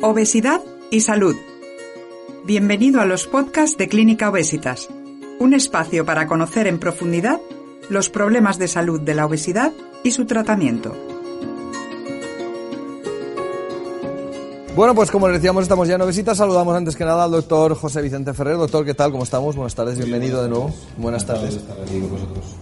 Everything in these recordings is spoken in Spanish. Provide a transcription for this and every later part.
Obesidad y salud. Bienvenido a los podcasts de Clínica Obesitas, un espacio para conocer en profundidad los problemas de salud de la obesidad y su tratamiento. Bueno, pues como les decíamos, estamos ya en Obesitas. Saludamos antes que nada al doctor José Vicente Ferrer. Doctor, ¿qué tal? ¿Cómo estamos? Buenas tardes, bienvenido de nuevo. Buenas tardes.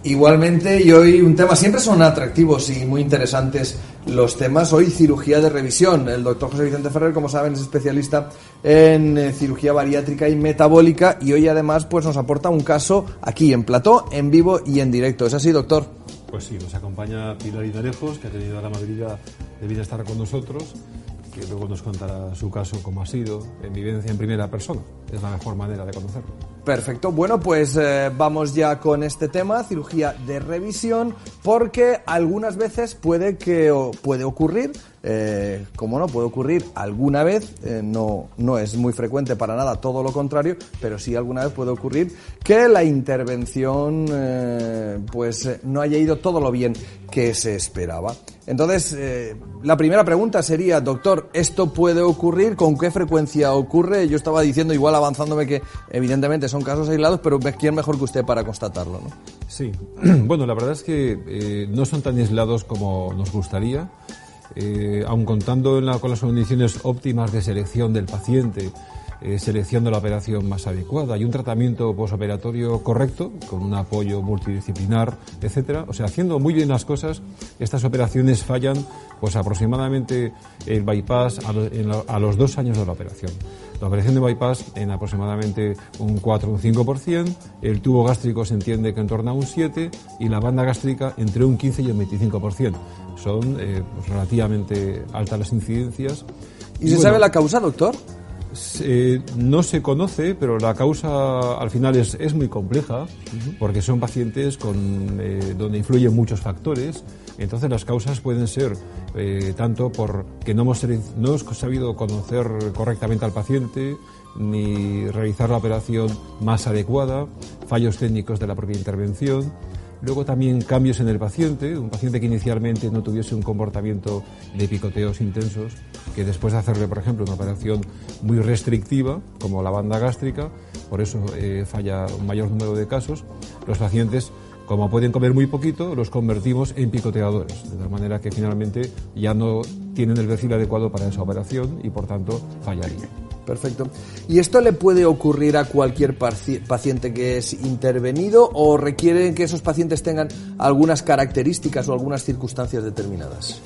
Igualmente, y hoy un tema, siempre son atractivos y muy interesantes los temas. Hoy cirugía de revisión. El doctor José Vicente Ferrer, como saben, es especialista en eh, cirugía bariátrica y metabólica y hoy además pues nos aporta un caso aquí en plató, en vivo y en directo. ¿Es así, doctor? Pues sí, nos acompaña Pilar Inarejos, que ha tenido la amabilidad de estar con nosotros que luego nos contará su caso, cómo ha sido, en vivencia en primera persona. Es la mejor manera de conocerlo. Perfecto. Bueno, pues eh, vamos ya con este tema, cirugía de revisión, porque algunas veces puede que puede ocurrir eh, como no, puede ocurrir alguna vez, eh, no, no es muy frecuente para nada, todo lo contrario, pero sí alguna vez puede ocurrir que la intervención eh, pues no haya ido todo lo bien que se esperaba. Entonces, la primera pregunta sería, doctor, ¿esto puede ocurrir? ¿Con qué frecuencia ocurre? Yo estaba diciendo, igual avanzándome, que evidentemente son casos aislados, pero ¿quién mejor que usted para constatarlo? ¿no? Sí, bueno, la verdad es que no son tan aislados como nos gustaría eh, aun contando con las condiciones óptimas de selección del paciente, eh, selección de la operación más adecuada y un tratamiento posoperatorio correcto, con un apoyo multidisciplinar, etcétera. O sea, haciendo muy bien las cosas, estas operaciones fallan pues aproximadamente el bypass a, los dos años de la operación. La operación de bypass en aproximadamente un 4 o un 5%, el tubo gástrico se entiende que en torno a un 7% y la banda gástrica entre un 15 y un 25%. Son eh, pues, relativamente altas las incidencias. ¿Y, se sabe la causa, doctor? No se conoce, pero la causa al final es, es muy compleja, porque son pacientes con, eh, donde influyen muchos factores. Entonces las causas pueden ser eh, tanto por que no hemos, no hemos sabido conocer correctamente al paciente, ni realizar la operación más adecuada, fallos técnicos de la propia intervención, Luego también cambios en el paciente, un paciente que inicialmente no tuviese un comportamiento de picoteos intensos, que después de hacerle, por ejemplo, una operación muy restrictiva, como la banda gástrica, por eso eh, falla un mayor número de casos, los pacientes, como pueden comer muy poquito, los convertimos en picoteadores, de tal manera que finalmente ya no tienen el perfil adecuado para esa operación y por tanto fallarían. Perfecto. ¿Y esto le puede ocurrir a cualquier paciente que es intervenido o requiere que esos pacientes tengan algunas características o algunas circunstancias determinadas?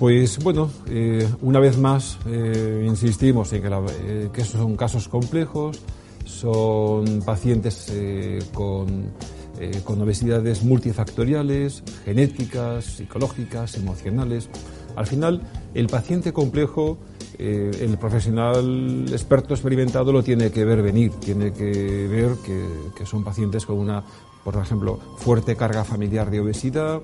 Pues bueno, eh, una vez más eh, insistimos en que, eh, esos son casos complejos, son pacientes con, con obesidades multifactoriales, genéticas, psicológicas, emocionales. Al final, el paciente complejo eh, el profesional experto experimentado lo tiene que ver venir, tiene que ver que, son pacientes con una, por ejemplo, fuerte carga familiar de obesidad,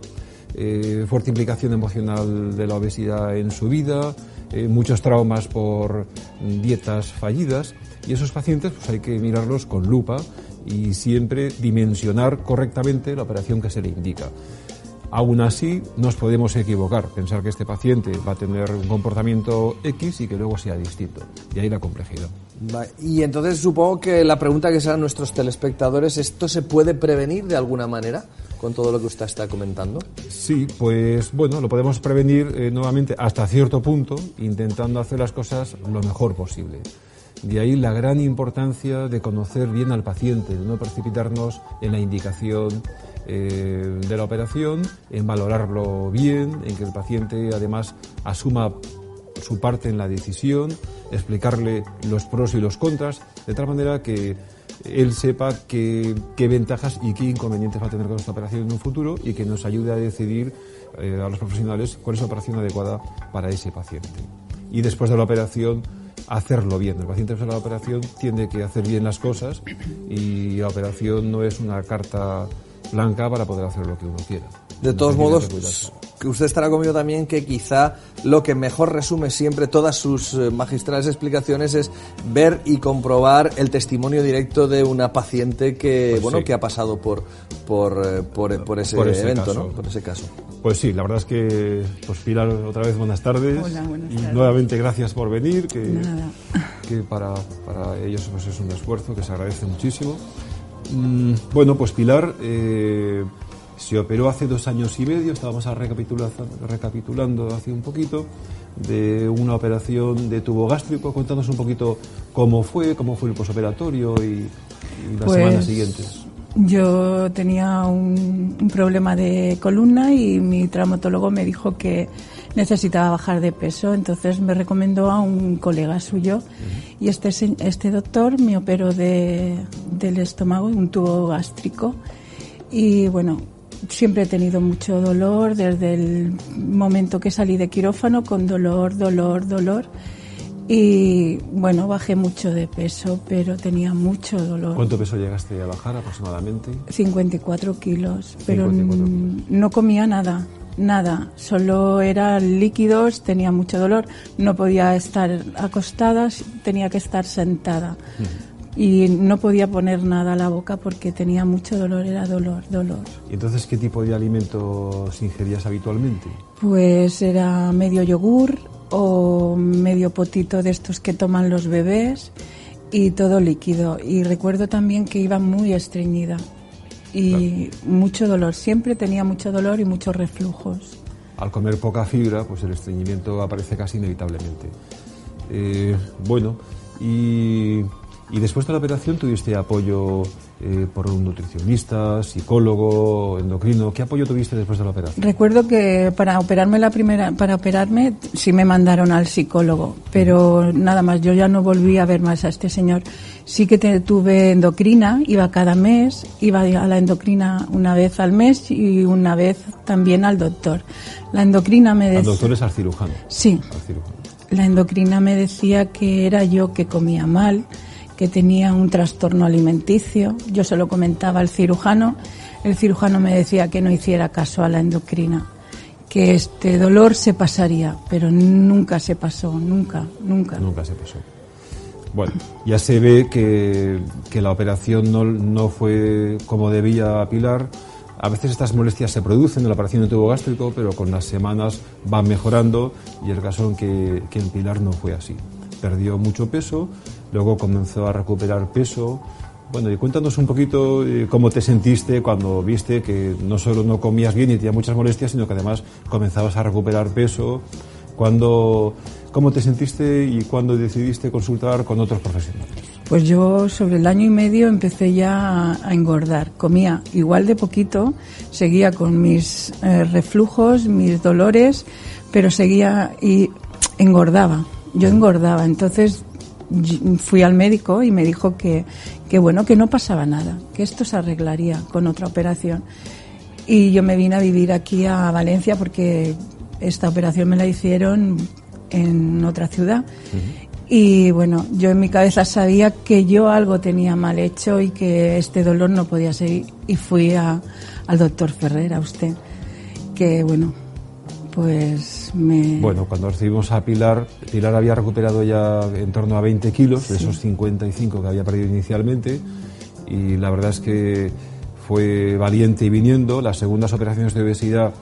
eh, fuerte implicación emocional de la obesidad en su vida, eh, muchos traumas por dietas fallidas y esos pacientes pues hay que mirarlos con lupa y siempre dimensionar correctamente la operación que se le indica. Aún así, nos podemos equivocar, pensar que este paciente va a tener un comportamiento X y que luego sea distinto. Y ahí la complejidad. Y entonces supongo que la pregunta que serán nuestros telespectadores, ¿esto se puede prevenir de alguna manera con todo lo que usted está comentando? Sí, pues bueno, lo podemos prevenir eh, nuevamente hasta cierto punto, intentando hacer las cosas lo mejor posible. De ahí la gran importancia de conocer bien al paciente, de no precipitarnos en la indicación eh, de la operación, en valorarlo bien, en que el paciente además asuma su parte en la decisión, explicarle los pros y los contras, de tal manera que él sepa qué, ventajas y qué inconvenientes va a tener con esta operación en un futuro y que nos ayude a decidir eh, a los profesionales cuál es la operación adecuada para ese paciente. y después de la operación hacerlo bien. El paciente después de la operación tiene que hacer bien las cosas y la operación no es una carta blanca para poder hacer lo que uno quiera. De todos modos, que usted estará conmigo también que quizá lo que mejor resume siempre todas sus eh, magistrales explicaciones es ver y comprobar el testimonio directo de una paciente que Pues bueno sí. que ha pasado por por, eh, por, por ese, Por ese evento, caso. ¿no? Por ese caso. Pues sí, la verdad es que, pues Pilar, otra vez buenas tardes. Hola, buenas y tardes. nuevamente gracias por venir, que, Nada. que para, para ellos pues, es un esfuerzo que se agradece muchísimo. Mm, bueno, pues Pilar eh, se operó hace dos años y medio, estábamos recapitulando hace un poquito, de una operación de tubo gástrico. Cuéntanos un poquito cómo fue, cómo fue el posoperatorio y, y las Pues, semanas siguientes. Yo tenía un, un problema de columna y mi traumatólogo me dijo que necesitaba bajar de peso, entonces me recomendó a un colega suyo. Y este, este doctor me operó de, del estómago, un tubo gástrico. Y bueno, siempre he tenido mucho dolor desde el momento que salí de quirófano con dolor, dolor, dolor. Y bueno, bajé mucho de peso, pero tenía mucho dolor. ¿Cuánto peso llegaste a bajar aproximadamente? 54 kilos, pero 54 n- no comía nada, nada, solo eran líquidos, tenía mucho dolor, no podía estar acostada, tenía que estar sentada y no podía poner nada a la boca porque tenía mucho dolor, era dolor, dolor. ¿Y entonces qué tipo de alimentos ingerías habitualmente? Pues era medio yogur o medio potito de estos que toman los bebés y todo líquido. Y recuerdo también que iba muy estreñida y mucho dolor. Siempre tenía mucho dolor y muchos reflujos. Al comer poca fibra, pues el estreñimiento aparece casi inevitablemente. Eh, bueno, y, y después de la operación tuviste apoyo eh, por un nutricionista, psicólogo, endocrino. ¿Qué apoyo tuviste después de la operación? Recuerdo que para operarme la primera, para operarme sí me mandaron al psicólogo, pero nada más, yo ya no volví a ver más a este señor. Sí que te- tuve endocrina, iba cada mes, iba a la endocrina una vez al mes y una vez también al doctor. La endocrina me Al decía... doctor es al cirujano. Sí, Al cirujano. la endocrina me decía que era yo que comía mal, que tenía un trastorno alimenticio. Yo se lo comentaba al cirujano. El cirujano me decía que no hiciera caso a la endocrina, que este dolor se pasaría, pero nunca se pasó, nunca, nunca. Nunca se pasó. Bueno, ya se ve que, que la operación no, no fue como debía Pilar. A veces estas molestias se producen en la operación de tubo gástrico, pero con las semanas van mejorando y el caso en que, que en Pilar no fue así. Perdió mucho peso, luego comenzó a recuperar peso. Bueno, y cuéntanos un poquito eh, cómo te sentiste cuando viste que no solo no comías bien y tenías muchas molestias, sino que además comenzabas a recuperar peso. Cuando, ¿Cómo te sentiste y cuándo decidiste consultar con otros profesionales? Pues yo sobre el año y medio empecé ya a, engordar. Comía igual de poquito, seguía con mis eh, reflujos, mis dolores, pero seguía y engordaba. Yo engordaba. Entonces fui al médico y me dijo que, que bueno, que no pasaba nada, que esto se arreglaría con otra operación. Y yo me vine a vivir aquí a Valencia porque esta operación me la hicieron en otra ciudad. Y bueno, yo en mi cabeza sabía que yo algo tenía mal hecho y que este dolor no podía seguir. Y fui a- al doctor Ferrer, a usted, que bueno, pues me... Bueno, cuando recibimos a Pilar, Pilar había recuperado ya en torno a 20 kilos de esos 55 que había perdido inicialmente y la verdad es que fue valiente y viniendo. Las segundas operaciones de obesidad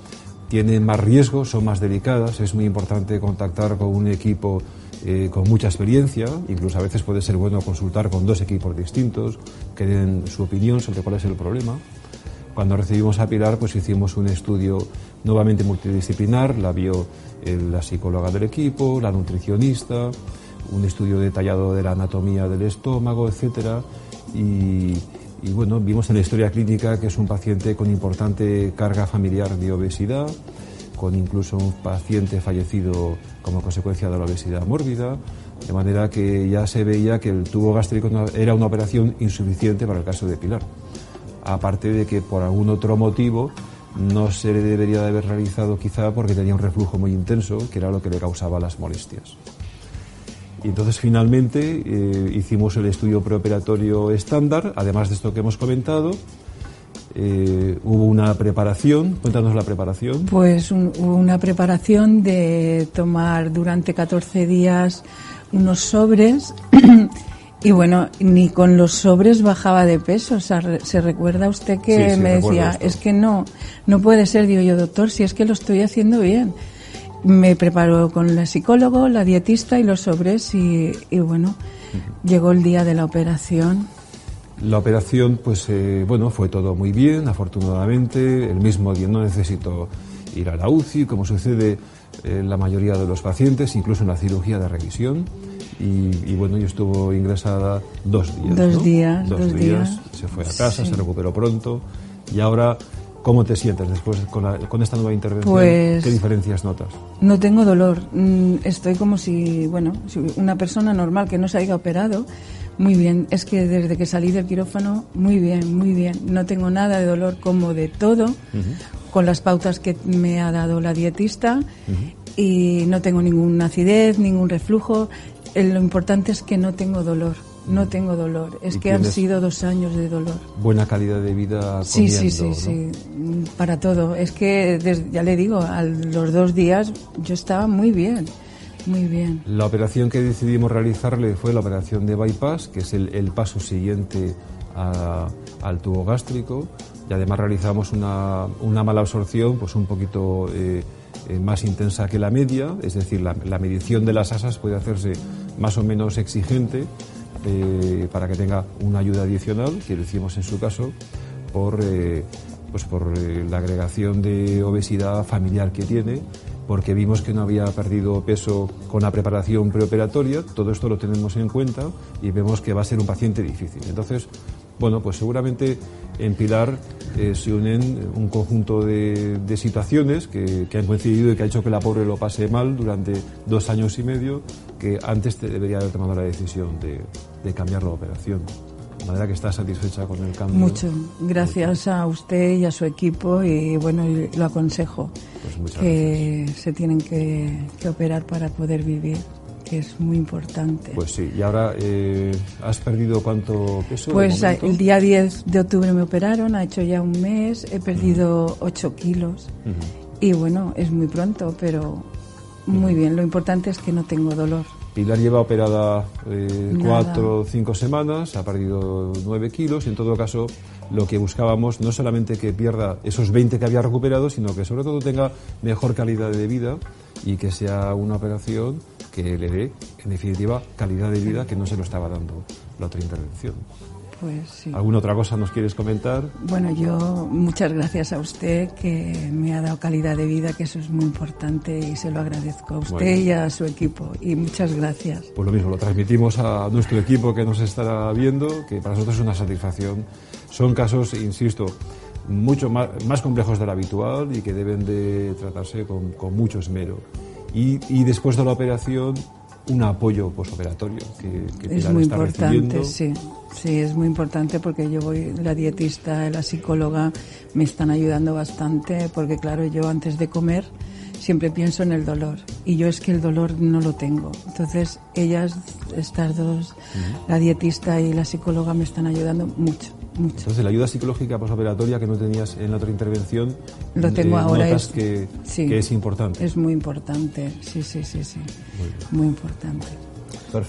tienen más riesgo, son más delicadas, es muy importante contactar con un equipo eh, con mucha experiencia, incluso a veces puede ser bueno consultar con dos equipos distintos que den su opinión sobre cuál es el problema. Cuando recibimos a Pilar, pues hicimos un estudio nuevamente multidisciplinar, la vio el- la psicóloga del equipo, la nutricionista, un estudio detallado de la anatomía del estómago, etcétera, y, y bueno, vimos en la historia clínica que es un paciente con importante carga familiar de obesidad, con incluso un paciente fallecido como consecuencia de la obesidad mórbida, de manera que ya se veía que el tubo gástrico era una operación insuficiente para el caso de Pilar. Aparte de que por algún otro motivo no se debería de haber realizado quizá porque tenía un reflujo muy intenso, que era lo que le causaba las molestias. Y entonces finalmente eh, hicimos el estudio preoperatorio estándar, además de esto que hemos comentado. Eh, hubo una preparación, cuéntanos la preparación. Pues hubo una preparación de tomar durante 14 días unos sobres y bueno, ni con los sobres bajaba de peso. O sea, ¿se recuerda usted que me decía, es que no, no puede ser, digo yo, doctor, si es que lo estoy haciendo bien me preparó con el psicólogo, la dietista y los sobres y, bueno, llegó el día de la operación. La operación, pues eh, bueno, fue todo muy bien, afortunadamente. El mismo día no necesito ir a la UCI, como sucede en la mayoría de los pacientes, incluso en la cirugía de revisión. Y, bueno, yo estuvo ingresada dos días. Dos días, dos, días. Se fue a casa, se recuperó pronto y ahora ¿Cómo te sientes después con, esta nueva intervención? Pues ¿Qué diferencias notas? No tengo dolor. Mm, estoy como si, bueno, una persona normal que no se haya operado. Muy bien. Es que desde que salí del quirófano, muy bien, muy bien. No tengo nada de dolor como de todo, con las pautas que me ha dado la dietista. Y no tengo ninguna acidez, ningún reflujo. Eh, lo importante es que no tengo dolor no tengo dolor. Es que han sido dos años de dolor. Buena calidad de vida. Sí, sí, sí, sí. Para todo. Es que, ya le digo, a los dos días yo estaba muy bien. Muy bien. La operación que decidimos realizarle fue la operación de bypass, que es el, paso siguiente al tubo gástrico. Y además realizamos una, una mala absorción, pues un poquito eh, eh, más intensa que la media, es decir, la, medición de las asas puede hacerse más o menos exigente eh, para que tenga una ayuda adicional, que decimos en su caso, por, eh, pues por la agregación de obesidad familiar que tiene, porque vimos que no había perdido peso con la preparación preoperatoria, todo esto lo tenemos en cuenta y vemos que va a ser un paciente difícil. Entonces, bueno, pues seguramente en Pilar eh, se unen un conjunto de, situaciones que, han coincidido y que ha hecho que la pobre lo pase mal durante dos años y medio, que antes debería haber tomado la decisión de, cambiar la operación. De manera que está satisfecha con el cambio. Mucho. Gracias a usted y a su equipo y bueno, lo aconsejo pues que se tienen que operar para poder vivir que es muy importante. Pues sí, y ahora eh, has perdido cuánto peso? Pues el día 10 de octubre me operaron, ha hecho ya un mes, he perdido 8 kilos y bueno, es muy pronto, pero muy bien, lo importante es que no tengo dolor. Pilar lleva operada eh, cuatro o cinco semanas, ha perdido nueve kilos y en todo caso lo que buscábamos no solamente que pierda esos 20 que había recuperado, sino que sobre todo tenga mejor calidad de vida y que sea una operación que le dé, en definitiva, calidad de vida que no se lo estaba dando la otra intervención. Pues sí. ¿Alguna otra cosa nos quieres comentar? Bueno, yo muchas gracias a usted que me ha dado calidad de vida, que eso es muy importante y se lo agradezco a usted y a su equipo. Y muchas gracias. Pues lo mismo, lo transmitimos a nuestro equipo que nos estará viendo, que para nosotros es una satisfacción. Son casos, insisto, mucho más, más complejos de lo habitual y que deben de tratarse con, con mucho esmero. Y, y después de la operación, un apoyo posoperatorio que, que es muy importante, sí, sí, es muy importante porque yo voy, la dietista, la psicóloga me están ayudando bastante porque claro, yo antes de comer siempre pienso en el dolor y yo es que el dolor no lo tengo. Entonces ellas, estas dos, la dietista y la psicóloga me están ayudando mucho. Entonces, la ayuda psicológica posoperatoria que no tenías en la otra intervención, lo tengo eh, ahora. es, que, que, es importante. Es muy importante, sí, sí, sí, sí. muy importante.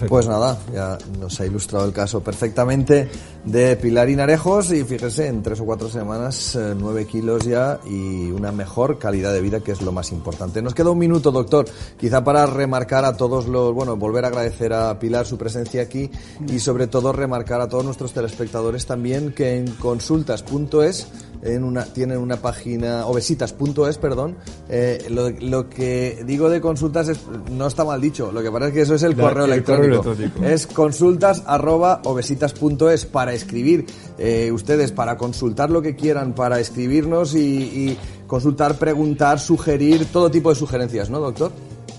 Pues nada, ya nos ha ilustrado el caso perfectamente de Pilar Inarejos y fíjese, en tres o cuatro semanas, eh, nueve kilos ya y una mejor calidad de vida, que es lo más importante. Nos queda un minuto, doctor, quizá para remarcar a todos los, bueno, volver a agradecer a Pilar su presencia aquí y sobre todo remarcar a todos nuestros telespectadores también que en consultas.es en una, tienen una página, obesitas.es, perdón. Eh, lo, que digo de consultas es, no está mal dicho, lo que pasa es que eso es el, correo, electrónico. Es consultas arroba obesitas.es para escribir eh, ustedes, para consultar lo que quieran, para escribirnos y, consultar, preguntar, sugerir, todo tipo de sugerencias, ¿no, doctor?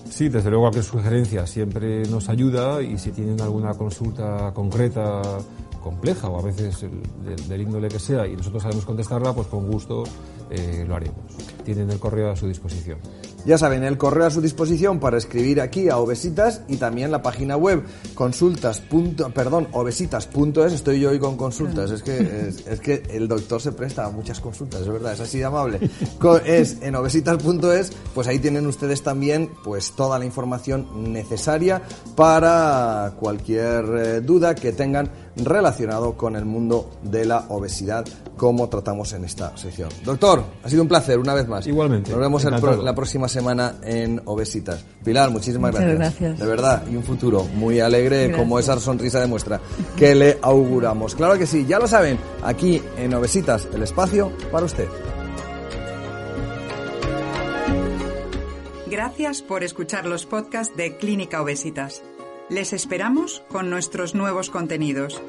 Sí, desde luego cualquier sugerencia siempre nos ayuda y si tienen alguna consulta concreta compleja o a veces del, índole que sea y nosotros sabemos contestarla, pues con gusto eh, lo haremos. Tienen el correo a su disposición. Ya saben, el correo a su disposición para escribir aquí a Obesitas y también la página web consultas. perdón, obesitas.es. Estoy yo hoy con consultas. Es que, es, que el doctor se presta a muchas consultas, es verdad, es así de amable. Es en obesitas.es, pues ahí tienen ustedes también pues toda la información necesaria para cualquier eh, duda que tengan relacionado con el mundo de la obesidad, como tratamos en esta sección. Doctor, ha sido un placer una vez más. Igualmente. Nos vemos la próxima semana en Obesitas. Pilar, muchísimas gracias. gracias. De verdad, y un futuro muy alegre, como esa sonrisa demuestra, que le auguramos. Claro que sí, ya lo saben, aquí en Obesitas, el espacio para usted. Gracias por escuchar los podcasts de Clínica Obesitas. Les esperamos con nuestros nuevos contenidos.